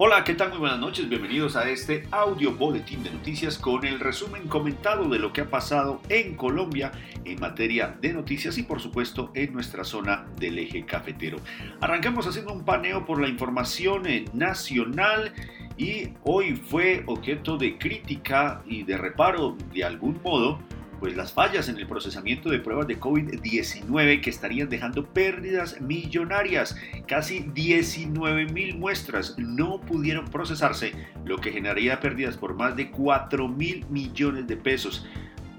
Hola, ¿qué tal? Muy buenas noches, bienvenidos a este audio boletín de noticias con el resumen comentado de lo que ha pasado en Colombia en materia de noticias y por supuesto en nuestra zona del eje cafetero. Arrancamos haciendo un paneo por la información eh, nacional y hoy fue objeto de crítica y de reparo de algún modo pues las fallas en el procesamiento de pruebas de COVID-19 que estarían dejando pérdidas millonarias. Casi 19 mil muestras no pudieron procesarse, lo que generaría pérdidas por más de 4 mil millones de pesos.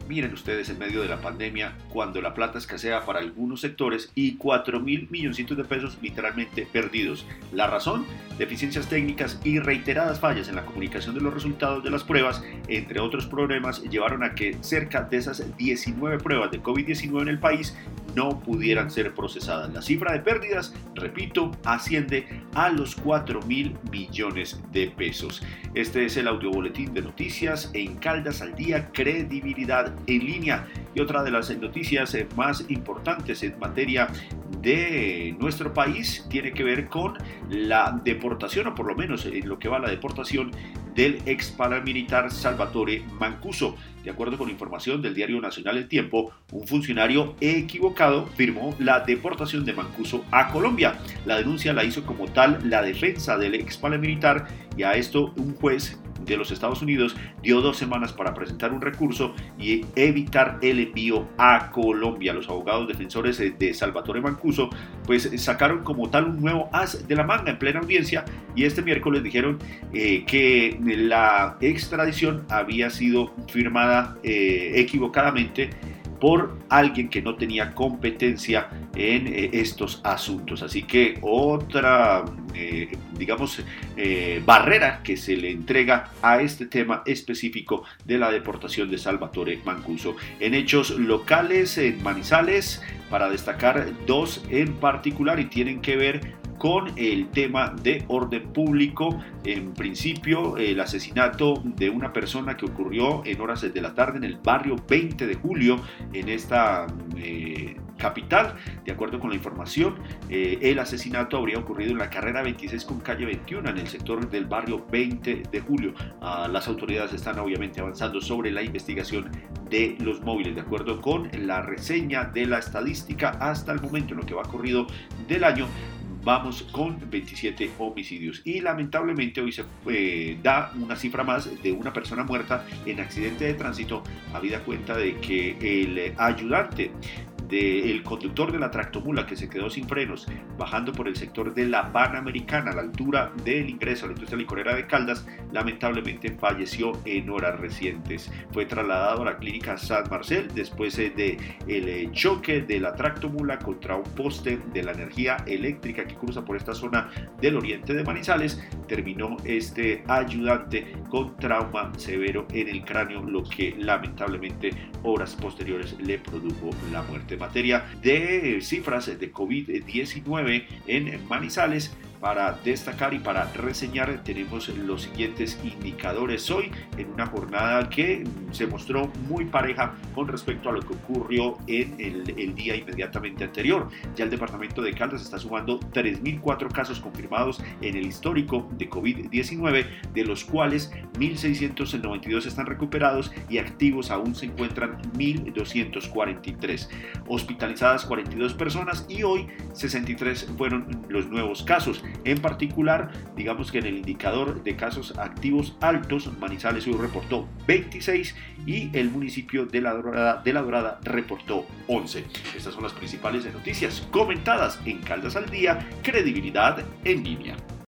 Miren ustedes en medio de la pandemia, cuando la plata escasea para algunos sectores y 4 mil milloncitos de pesos literalmente perdidos. La razón, deficiencias técnicas y reiteradas fallas en la comunicación de los resultados de las pruebas, entre otros problemas, llevaron a que cerca de esas 19 pruebas de COVID-19 en el país no pudieran ser procesadas. La cifra de pérdidas, repito, asciende a los 4 mil millones de pesos. Este es el audio boletín de noticias en Caldas al Día, credibilidad en línea. Y otra de las noticias eh, más importantes en materia de nuestro país tiene que ver con la deportación, o por lo menos en lo que va a la deportación del ex paramilitar Salvatore Mancuso. De acuerdo con información del diario Nacional El Tiempo, un funcionario equivocado firmó la deportación de Mancuso a Colombia. La denuncia la hizo como tal la defensa del ex paramilitar y a esto un juez de los Estados Unidos dio dos semanas para presentar un recurso y evitar el envío a Colombia. Los abogados defensores de Salvatore Mancuso pues sacaron como tal un nuevo as de la manga en plena audiencia y este miércoles dijeron eh, que la extradición había sido firmada eh, equivocadamente por alguien que no tenía competencia en eh, estos asuntos. Así que otra, eh, digamos, eh, barrera que se le entrega a este tema específico de la deportación de Salvatore Mancuso. En hechos locales, en Manizales, para destacar dos en particular y tienen que ver con el tema de orden público. En principio, el asesinato de una persona que ocurrió en horas de la tarde en el barrio 20 de julio en esta eh, capital. De acuerdo con la información, eh, el asesinato habría ocurrido en la carrera 26 con calle 21 en el sector del barrio 20 de julio. Ah, las autoridades están obviamente avanzando sobre la investigación de los móviles. De acuerdo con la reseña de la estadística hasta el momento en lo que va corrido del año, vamos con 27 homicidios. Y lamentablemente hoy se eh, da una cifra más de una persona muerta en accidente de tránsito, habida cuenta de que el ayudante del conductor de la tractomula que se quedó sin frenos bajando por el sector de la Panamericana a la altura del ingreso a la industria licorera de Caldas, lamentablemente falleció en horas recientes. Fue trasladado a la clínica San Marcel después eh, de eh, choque de la tractomula contra un poste de la energía eléctrica que cruza por esta zona del oriente de Manizales. Terminó este ayudante con trauma severo en el cráneo, lo que lamentablemente horas posteriores le produjo la muerte materia de cifras de COVID-19 en Manizales para destacar y para reseñar tenemos los siguientes indicadores hoy en una jornada que se mostró muy pareja con respecto a lo que ocurrió en el, día inmediatamente anterior. Ya el departamento de Caldas está sumando 3.004 casos confirmados en el histórico de COVID-19, de los cuales 1.692 están recuperados y activos aún se encuentran 1.243. Hospitalizadas 42 personas y hoy 63 fueron los nuevos casos. En particular, digamos que en el indicador de casos activos altos, Manizales hoy reportó 26 y el municipio de La Dorada, de la Dorada reportó 11. Estas son las principales noticias comentadas en Caldas al Día, credibilidad en línea.